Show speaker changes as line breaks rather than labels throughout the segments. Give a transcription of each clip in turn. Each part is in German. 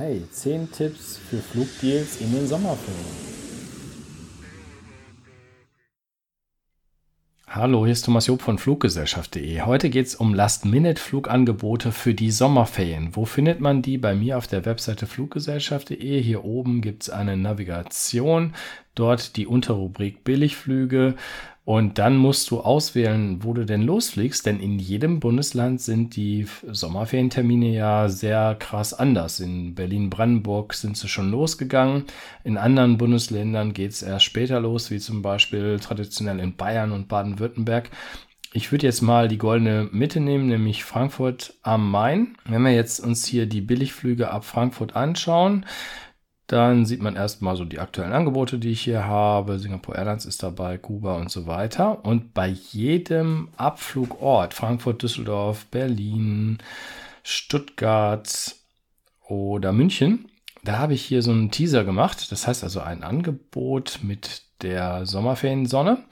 Hey, 10 Tipps für Flugdeals in den Sommerferien. Hallo, hier ist Thomas Job von Fluggesellschaft.de. Heute geht es um Last-Minute-Flugangebote für die Sommerferien. Wo findet man die? Bei mir auf der Webseite Fluggesellschaft.de. Hier oben gibt es eine Navigation, dort die Unterrubrik Billigflüge und dann musst du auswählen, wo du denn losfliegst, denn in jedem Bundesland sind die Sommerferientermine ja sehr krass anders. In Berlin-Brandenburg sind sie schon losgegangen. In anderen Bundesländern geht es erst später los, wie zum Beispiel traditionell in Bayern und Baden-Württemberg. Ich würde jetzt mal die goldene Mitte nehmen, nämlich Frankfurt am Main. Wenn wir jetzt uns hier die Billigflüge ab Frankfurt anschauen, dann sieht man erstmal so die aktuellen Angebote, die ich hier habe. Singapore Airlines ist dabei, Kuba und so weiter. Und bei jedem Abflugort, Frankfurt, Düsseldorf, Berlin, Stuttgart oder München, da habe ich hier so einen Teaser gemacht. Das heißt also ein Angebot mit der Sommerferiensonne.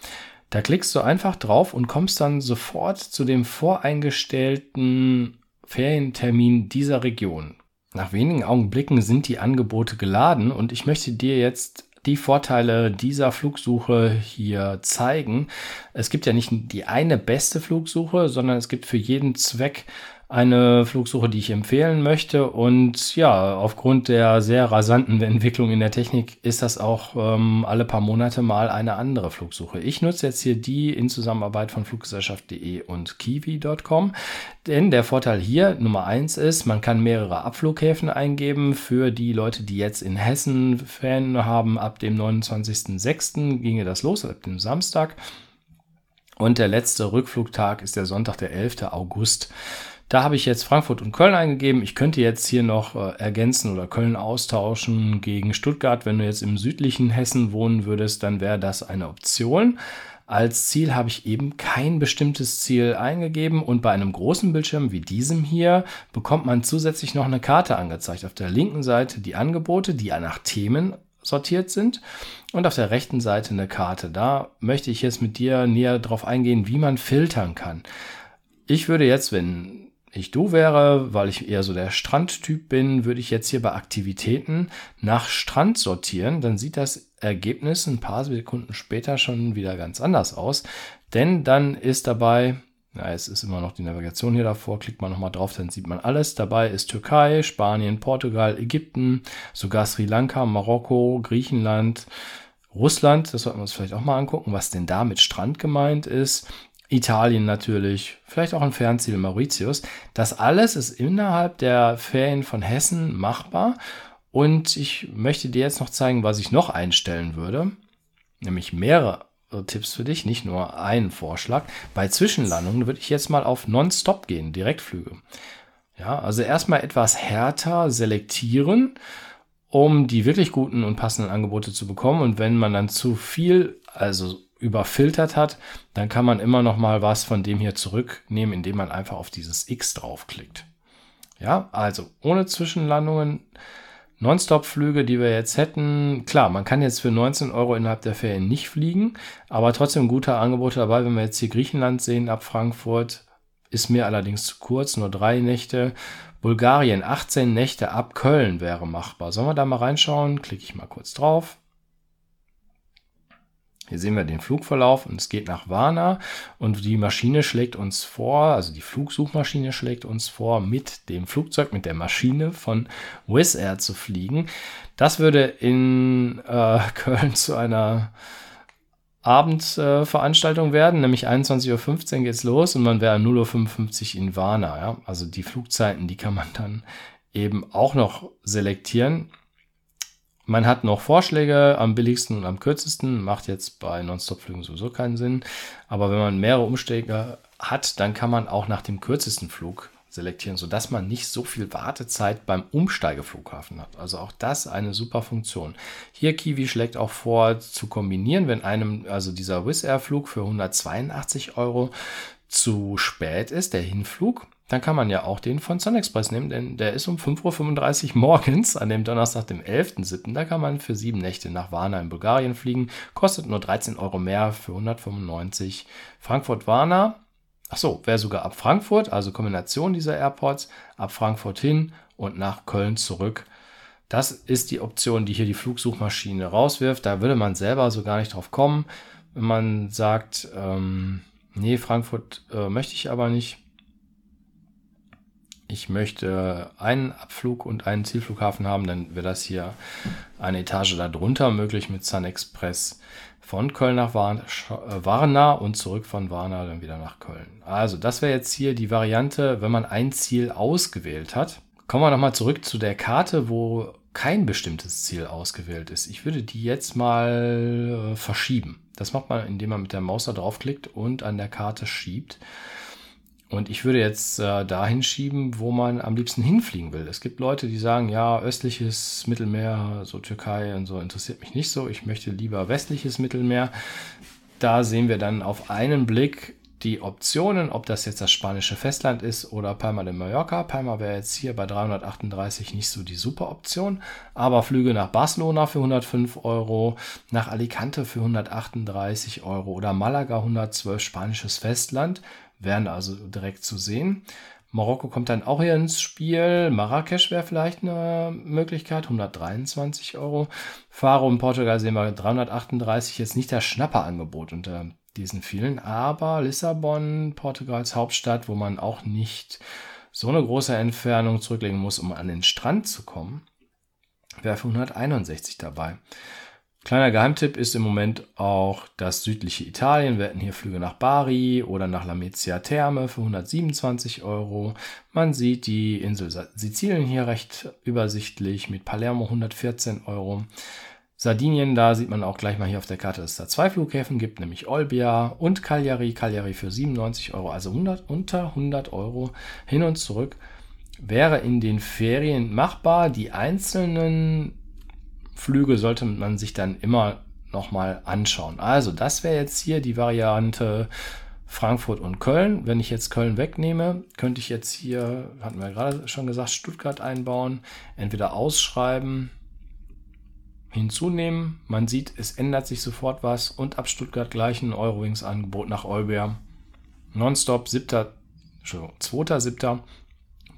Da klickst du einfach drauf und kommst dann sofort zu dem voreingestellten Ferientermin dieser Region. Nach wenigen Augenblicken sind die Angebote geladen und ich möchte dir jetzt die Vorteile dieser Flugsuche hier zeigen. Es gibt ja nicht die eine beste Flugsuche, sondern es gibt für jeden Zweck eine Flugsuche, die ich empfehlen möchte. Und ja, aufgrund der sehr rasanten Entwicklung in der Technik ist das auch ähm, alle paar Monate mal eine andere Flugsuche. Ich nutze jetzt hier die in Zusammenarbeit von Fluggesellschaft.de und kiwi.com. Denn der Vorteil hier Nummer eins ist, man kann mehrere Abflughäfen eingeben für die Leute, die jetzt in Hessen Fan haben. Ab dem 29.06. ginge das los, ab dem Samstag. Und der letzte Rückflugtag ist der Sonntag, der 11. August. Da habe ich jetzt Frankfurt und Köln eingegeben. Ich könnte jetzt hier noch äh, ergänzen oder Köln austauschen gegen Stuttgart. Wenn du jetzt im südlichen Hessen wohnen würdest, dann wäre das eine Option. Als Ziel habe ich eben kein bestimmtes Ziel eingegeben und bei einem großen Bildschirm wie diesem hier bekommt man zusätzlich noch eine Karte angezeigt. Auf der linken Seite die Angebote, die nach Themen sortiert sind und auf der rechten Seite eine Karte. Da möchte ich jetzt mit dir näher drauf eingehen, wie man filtern kann. Ich würde jetzt, wenn ich du wäre, weil ich eher so der Strandtyp bin, würde ich jetzt hier bei Aktivitäten nach Strand sortieren. Dann sieht das Ergebnis ein paar Sekunden später schon wieder ganz anders aus. Denn dann ist dabei, na, es ist immer noch die Navigation hier davor, klickt man nochmal drauf, dann sieht man alles. Dabei ist Türkei, Spanien, Portugal, Ägypten, sogar Sri Lanka, Marokko, Griechenland, Russland, das sollten wir uns vielleicht auch mal angucken, was denn da mit Strand gemeint ist. Italien natürlich, vielleicht auch ein Fernziel Mauritius. Das alles ist innerhalb der Ferien von Hessen machbar. Und ich möchte dir jetzt noch zeigen, was ich noch einstellen würde. Nämlich mehrere Tipps für dich, nicht nur einen Vorschlag. Bei Zwischenlandungen würde ich jetzt mal auf Non-Stop gehen, Direktflüge. Ja, also erstmal etwas härter selektieren, um die wirklich guten und passenden Angebote zu bekommen. Und wenn man dann zu viel, also überfiltert hat, dann kann man immer noch mal was von dem hier zurücknehmen, indem man einfach auf dieses X draufklickt. Ja, also ohne Zwischenlandungen, Nonstop-Flüge, die wir jetzt hätten. Klar, man kann jetzt für 19 Euro innerhalb der Ferien nicht fliegen, aber trotzdem gute Angebote dabei. Wenn wir jetzt hier Griechenland sehen ab Frankfurt, ist mir allerdings zu kurz, nur drei Nächte. Bulgarien, 18 Nächte ab Köln wäre machbar. Sollen wir da mal reinschauen? Klicke ich mal kurz drauf. Hier sehen wir den Flugverlauf und es geht nach Varna und die Maschine schlägt uns vor, also die Flugsuchmaschine schlägt uns vor, mit dem Flugzeug, mit der Maschine von Wizz Air zu fliegen. Das würde in äh, Köln zu einer Abendveranstaltung äh, werden, nämlich 21.15 Uhr geht's los und man wäre 0.55 Uhr in Varna. Ja? Also die Flugzeiten, die kann man dann eben auch noch selektieren. Man hat noch Vorschläge am billigsten und am kürzesten, macht jetzt bei Nonstop-Flügen sowieso keinen Sinn. Aber wenn man mehrere Umsteiger hat, dann kann man auch nach dem kürzesten Flug selektieren, sodass man nicht so viel Wartezeit beim Umsteigeflughafen hat. Also auch das eine super Funktion. Hier Kiwi schlägt auch vor zu kombinieren, wenn einem also dieser Wizz Air Flug für 182 Euro zu spät ist, der Hinflug, dann kann man ja auch den von Sun Express nehmen, denn der ist um 5.35 Uhr morgens an dem Donnerstag, dem 11.07. Da kann man für sieben Nächte nach Varna in Bulgarien fliegen. Kostet nur 13 Euro mehr für 195 Frankfurt-Varna. Achso, wäre sogar ab Frankfurt, also Kombination dieser Airports, ab Frankfurt hin und nach Köln zurück Das ist die Option, die hier die Flugsuchmaschine rauswirft. Da würde man selber so gar nicht drauf kommen, wenn man sagt, ähm, nee, Frankfurt äh, möchte ich aber nicht. Ich möchte einen Abflug und einen Zielflughafen haben, dann wäre das hier eine Etage darunter möglich mit Sun Express von Köln nach Warna und zurück von Warna dann wieder nach Köln. Also das wäre jetzt hier die Variante, wenn man ein Ziel ausgewählt hat. Kommen wir nochmal zurück zu der Karte, wo kein bestimmtes Ziel ausgewählt ist. Ich würde die jetzt mal äh, verschieben. Das macht man, indem man mit der Maus da draufklickt und an der Karte schiebt. Und ich würde jetzt äh, dahin schieben, wo man am liebsten hinfliegen will. Es gibt Leute, die sagen, ja, östliches Mittelmeer, so Türkei und so interessiert mich nicht so. Ich möchte lieber westliches Mittelmeer. Da sehen wir dann auf einen Blick die Optionen, ob das jetzt das spanische Festland ist oder Palma de Mallorca. Palma wäre jetzt hier bei 338 nicht so die super Option, aber Flüge nach Barcelona für 105 Euro, nach Alicante für 138 Euro oder Malaga 112 spanisches Festland wären also direkt zu sehen. Marokko kommt dann auch hier ins Spiel. Marrakesch wäre vielleicht eine Möglichkeit, 123 Euro. Faro in Portugal sehen wir 338, jetzt nicht das Schnapperangebot unter diesen vielen, aber Lissabon, Portugals Hauptstadt, wo man auch nicht so eine große Entfernung zurücklegen muss, um an den Strand zu kommen, wäre für 161 dabei. Kleiner Geheimtipp ist im Moment auch das südliche Italien. Wir hätten hier Flüge nach Bari oder nach Lamezia Terme für 127 Euro. Man sieht die Insel Sizilien hier recht übersichtlich mit Palermo 114 Euro. Sardinien, da sieht man auch gleich mal hier auf der Karte, dass es da zwei Flughäfen gibt, nämlich Olbia und Cagliari. Cagliari für 97 Euro, also 100, unter 100 Euro hin und zurück. Wäre in den Ferien machbar. Die einzelnen Flüge sollte man sich dann immer nochmal anschauen. Also das wäre jetzt hier die Variante Frankfurt und Köln. Wenn ich jetzt Köln wegnehme, könnte ich jetzt hier, hatten wir gerade schon gesagt, Stuttgart einbauen, entweder ausschreiben hinzunehmen. Man sieht, es ändert sich sofort was und ab Stuttgart gleich ein Eurowings-Angebot nach Olbia. Nonstop 7. Entschuldigung, 2.7.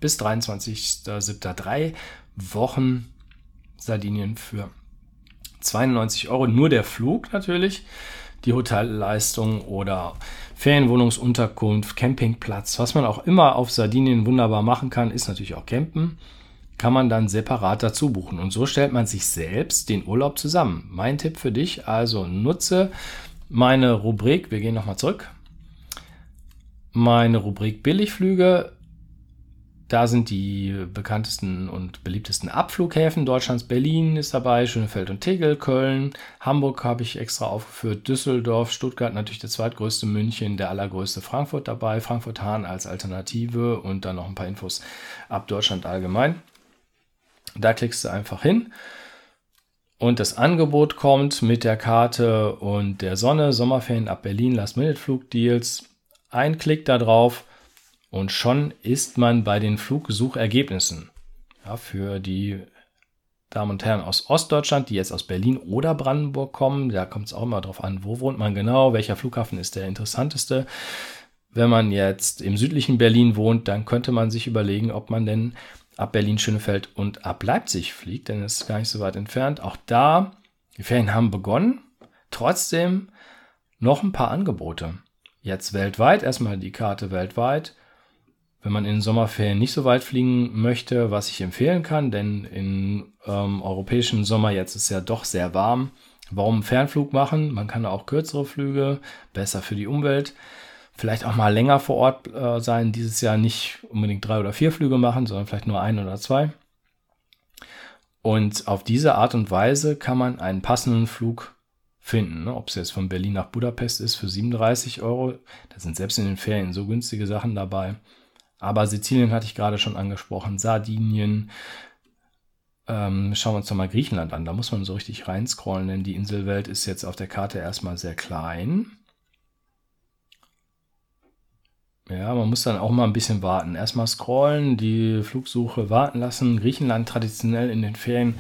bis 23.7. Drei Wochen Sardinien für 92 Euro. Nur der Flug natürlich. Die Hotelleistung oder Ferienwohnungsunterkunft, Campingplatz, was man auch immer auf Sardinien wunderbar machen kann, ist natürlich auch Campen kann man dann separat dazu buchen. Und so stellt man sich selbst den Urlaub zusammen. Mein Tipp für dich, also nutze meine Rubrik, wir gehen nochmal zurück, meine Rubrik Billigflüge. Da sind die bekanntesten und beliebtesten Abflughäfen Deutschlands. Berlin ist dabei, Schönefeld und Tegel, Köln, Hamburg habe ich extra aufgeführt, Düsseldorf, Stuttgart natürlich der zweitgrößte, München, der allergrößte Frankfurt dabei, Frankfurt-Hahn als Alternative und dann noch ein paar Infos ab Deutschland allgemein. Da klickst du einfach hin und das Angebot kommt mit der Karte und der Sonne, Sommerferien ab Berlin, Last-Minute-Flugdeals. Ein Klick da drauf und schon ist man bei den Flugsuchergebnissen. Ja, für die Damen und Herren aus Ostdeutschland, die jetzt aus Berlin oder Brandenburg kommen, da kommt es auch immer darauf an, wo wohnt man genau, welcher Flughafen ist der interessanteste. Wenn man jetzt im südlichen Berlin wohnt, dann könnte man sich überlegen, ob man denn ab Berlin-Schönefeld und ab Leipzig fliegt, denn es ist gar nicht so weit entfernt. Auch da, die Ferien haben begonnen, trotzdem noch ein paar Angebote. Jetzt weltweit, erstmal die Karte weltweit. Wenn man in den Sommerferien nicht so weit fliegen möchte, was ich empfehlen kann, denn im ähm, europäischen Sommer jetzt ist ja doch sehr warm. Warum Fernflug machen? Man kann auch kürzere Flüge, besser für die Umwelt vielleicht auch mal länger vor Ort äh, sein, dieses Jahr nicht unbedingt drei oder vier Flüge machen, sondern vielleicht nur ein oder zwei. Und auf diese Art und Weise kann man einen passenden Flug finden. Ne? Ob es jetzt von Berlin nach Budapest ist für 37 Euro, da sind selbst in den Ferien so günstige Sachen dabei. Aber Sizilien hatte ich gerade schon angesprochen, Sardinien. Ähm, schauen wir uns doch mal Griechenland an. Da muss man so richtig reinscrollen, denn die Inselwelt ist jetzt auf der Karte erstmal sehr klein. Ja, man muss dann auch mal ein bisschen warten. Erstmal scrollen, die Flugsuche warten lassen. Griechenland traditionell in den Ferien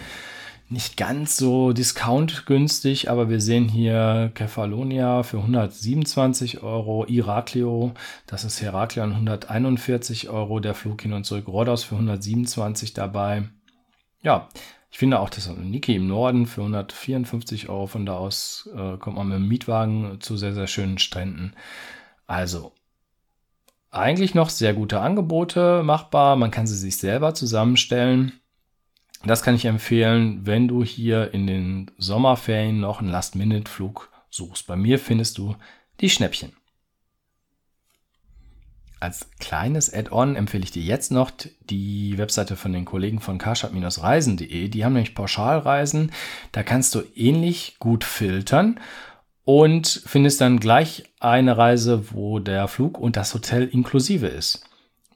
nicht ganz so discount-günstig, aber wir sehen hier Kefalonia für 127 Euro, Iraklio, das ist Heraklion 141 Euro, der Flug hin und zurück, Rhodos für 127 dabei. Ja, Ich finde auch das Niki im Norden für 154 Euro. Von da aus äh, kommt man mit dem Mietwagen zu sehr, sehr schönen Stränden. Also eigentlich noch sehr gute Angebote machbar. Man kann sie sich selber zusammenstellen. Das kann ich empfehlen, wenn du hier in den Sommerferien noch einen Last-Minute-Flug suchst. Bei mir findest du die Schnäppchen. Als kleines Add-on empfehle ich dir jetzt noch die Webseite von den Kollegen von carshop-reisen.de. Die haben nämlich Pauschalreisen. Da kannst du ähnlich gut filtern und findest dann gleich eine Reise, wo der Flug und das Hotel inklusive ist.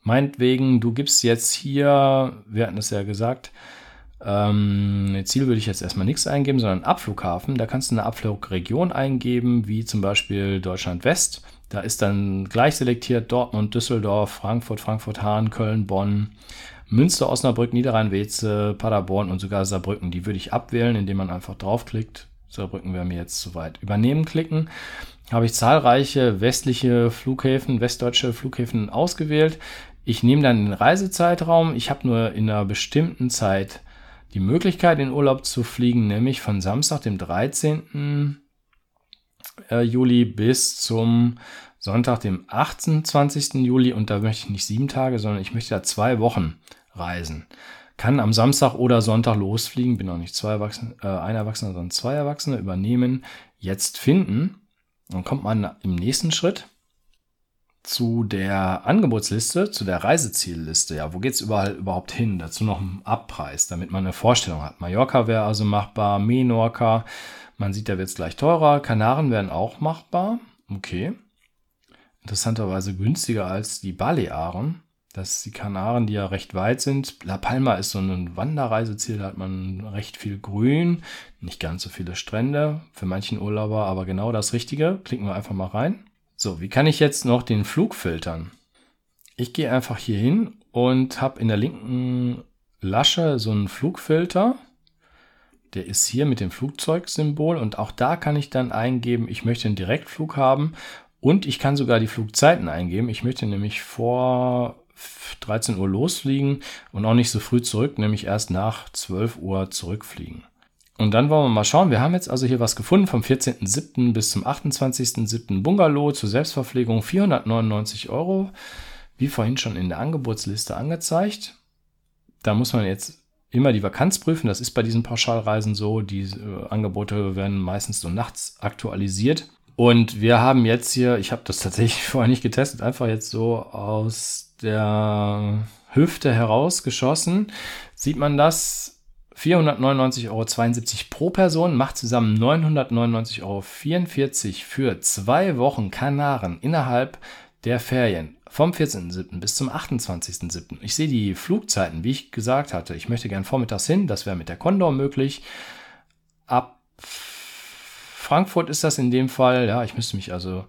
Meinetwegen, du gibst jetzt hier, wir hatten es ja gesagt, ähm, Ziel würde ich jetzt erstmal nichts eingeben, sondern Abflughafen. Da kannst du eine Abflugregion eingeben, wie zum Beispiel Deutschland West. Da ist dann gleich selektiert Dortmund, Düsseldorf, Frankfurt, Frankfurt-Hahn, Köln, Bonn, Münster, Osnabrück, Niederrhein-Weze, Paderborn und sogar Saarbrücken. Die würde ich abwählen, indem man einfach draufklickt. Saarbrücken wäre mir jetzt zu weit. Übernehmen klicken. Habe ich zahlreiche westliche Flughäfen, westdeutsche Flughäfen ausgewählt. Ich nehme dann den Reisezeitraum. Ich habe nur in einer bestimmten Zeit die Möglichkeit, in Urlaub zu fliegen, nämlich von Samstag, dem 13. Äh, Juli bis zum Sonntag, dem 28. Juli. Und da möchte ich nicht sieben Tage, sondern ich möchte da zwei Wochen reisen. Kann am Samstag oder Sonntag losfliegen. Bin auch nicht zwei Erwachsene, äh, ein Erwachsener, sondern zwei Erwachsene. Übernehmen, jetzt finden. Dann kommt man im nächsten Schritt zu der Angebotsliste, zu der Reisezielliste. Ja, wo geht's überall überhaupt hin? Dazu noch ein Abpreis, damit man eine Vorstellung hat. Mallorca wäre also machbar, Menorca, man sieht, da wird es gleich teurer. Kanaren wären auch machbar. Okay. Interessanterweise günstiger als die Balearen. Das ist die Kanaren, die ja recht weit sind. La Palma ist so ein Wanderreiseziel, da hat man recht viel Grün, nicht ganz so viele Strände für manchen Urlauber, aber genau das Richtige. Klicken wir einfach mal rein. So, wie kann ich jetzt noch den Flug filtern? Ich gehe einfach hier hin und habe in der linken Lasche so einen Flugfilter. Der ist hier mit dem Flugzeugsymbol und auch da kann ich dann eingeben, ich möchte einen Direktflug haben und ich kann sogar die Flugzeiten eingeben. Ich möchte nämlich vor 13 Uhr losfliegen und auch nicht so früh zurück, nämlich erst nach 12 Uhr zurückfliegen. Und dann wollen wir mal schauen. Wir haben jetzt also hier was gefunden vom 14.07. bis zum 28.07. Bungalow zur Selbstverpflegung 499 Euro. Wie vorhin schon in der Angebotsliste angezeigt. Da muss man jetzt immer die Vakanz prüfen. Das ist bei diesen Pauschalreisen so. Die äh, Angebote werden meistens so nachts aktualisiert. Und wir haben jetzt hier, ich habe das tatsächlich vorher nicht getestet, einfach jetzt so aus der Hüfte herausgeschossen. Sieht man das? 499,72 Euro pro Person macht zusammen 999,44 Euro für zwei Wochen Kanaren innerhalb der Ferien vom 14.07. bis zum 28.07. Ich sehe die Flugzeiten, wie ich gesagt hatte. Ich möchte gern vormittags hin, das wäre mit der Condor möglich. Ab Frankfurt ist das in dem Fall, ja, ich müsste mich also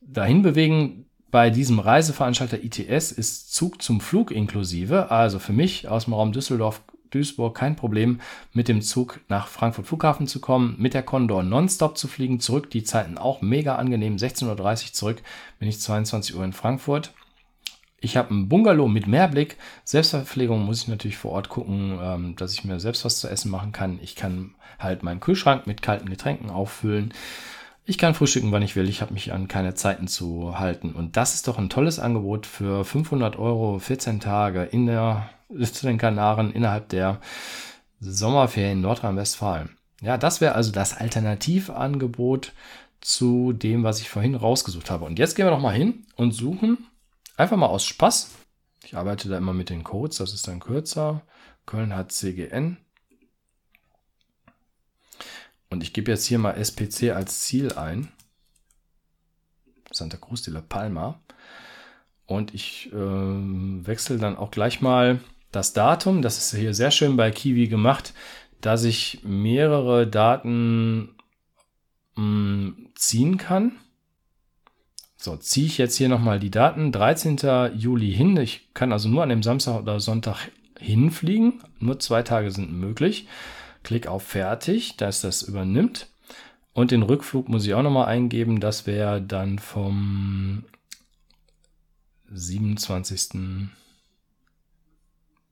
dahin bewegen. Bei diesem Reiseveranstalter ITS ist Zug zum Flug inklusive. Also für mich aus dem Raum Düsseldorf Duisburg kein Problem, mit dem Zug nach Frankfurt Flughafen zu kommen, mit der Condor nonstop zu fliegen, zurück, die Zeiten auch mega angenehm, 16.30 Uhr zurück, bin ich 22 Uhr in Frankfurt. Ich habe einen Bungalow mit Mehrblick. Selbstverpflegung muss ich natürlich vor Ort gucken, ähm, dass ich mir selbst was zu essen machen kann. Ich kann halt meinen Kühlschrank mit kalten Getränken auffüllen. Ich kann frühstücken, wann ich will. Ich habe mich an keine Zeiten zu halten. Und das ist doch ein tolles Angebot für 500 Euro, 14 Tage in der zu den Kanaren innerhalb der Sommerferien Nordrhein-Westfalen. Ja, das wäre also das Alternativangebot zu dem, was ich vorhin rausgesucht habe. Und jetzt gehen wir noch mal hin und suchen einfach mal aus Spaß. Ich arbeite da immer mit den Codes, das ist dann kürzer. Köln hat CGN. Und ich gebe jetzt hier mal SPC als Ziel ein. Santa Cruz de la Palma. Und ich äh, wechsle dann auch gleich mal das Datum, das ist hier sehr schön bei Kiwi gemacht, dass ich mehrere Daten mh, mm, ziehen kann. So, ziehe ich jetzt hier nochmal die Daten. 13. Juli hin. Ich kann also nur an dem Samstag oder Sonntag hinfliegen. Nur zwei Tage sind möglich. Klick auf Fertig, dass das übernimmt. Und den Rückflug muss ich auch nochmal eingeben. Das wäre dann vom 27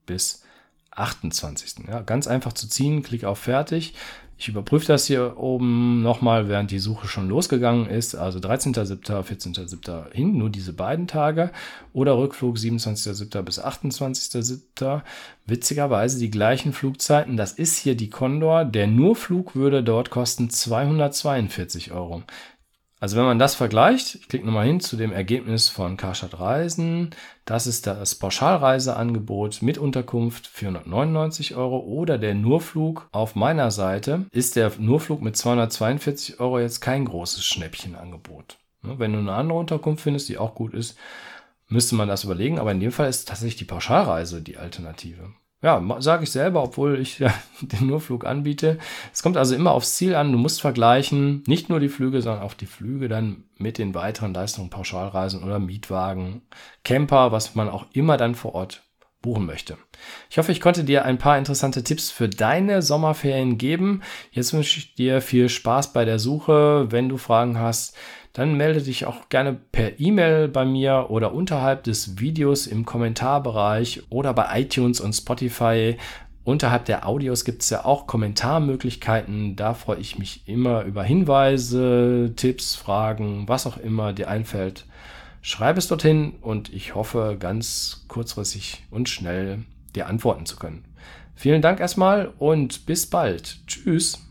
bis 28. Ja, ganz einfach zu ziehen, Klick auf Fertig. Ich überprüfe das hier oben nochmal, während die Suche schon losgegangen ist. Also 13.07., 14.07. hin, nur diese beiden Tage. Oder Rückflug 27.07. bis 28.07. Witzigerweise die gleichen Flugzeiten. Das ist hier die Condor. Der Nurflug würde dort kosten 242 Euro. Also wenn man das vergleicht, ich klicke nochmal hin zu dem Ergebnis von Karstadt Reisen, das ist das Pauschalreiseangebot mit Unterkunft 499 Euro oder der Nurflug auf meiner Seite ist der Nurflug mit 242 Euro jetzt kein großes Schnäppchenangebot. Ne, wenn du eine andere Unterkunft findest, die auch gut ist, müsste man das überlegen, aber in dem Fall ist tatsächlich die Pauschalreise die Alternative. Ja, sage ich selber, obwohl ich ja, den Nurflug anbiete. Es kommt also immer aufs Ziel an. Du musst vergleichen, nicht nur die Flüge, sondern auch die Flüge dann mit den weiteren Leistungen, Pauschalreisen oder Mietwagen, Camper, was man auch immer dann vor Ort buchen möchte. Ich hoffe, ich konnte dir ein paar interessante Tipps für deine Sommerferien geben. Jetzt wünsche ich dir viel Spaß bei der Suche. Wenn du Fragen hast, dann melde dich auch gerne per E-Mail bei mir oder unterhalb des Videos im Kommentarbereich oder bei iTunes und Spotify. Unterhalb der Audios gibt es ja auch Kommentarmöglichkeiten. Da freue ich mich immer über Hinweise, Tipps, Fragen, was auch immer dir einfällt. Schreib es dorthin und ich hoffe ganz kurzfristig und schnell dir antworten zu können. Vielen Dank erstmal und bis bald. Tschüss.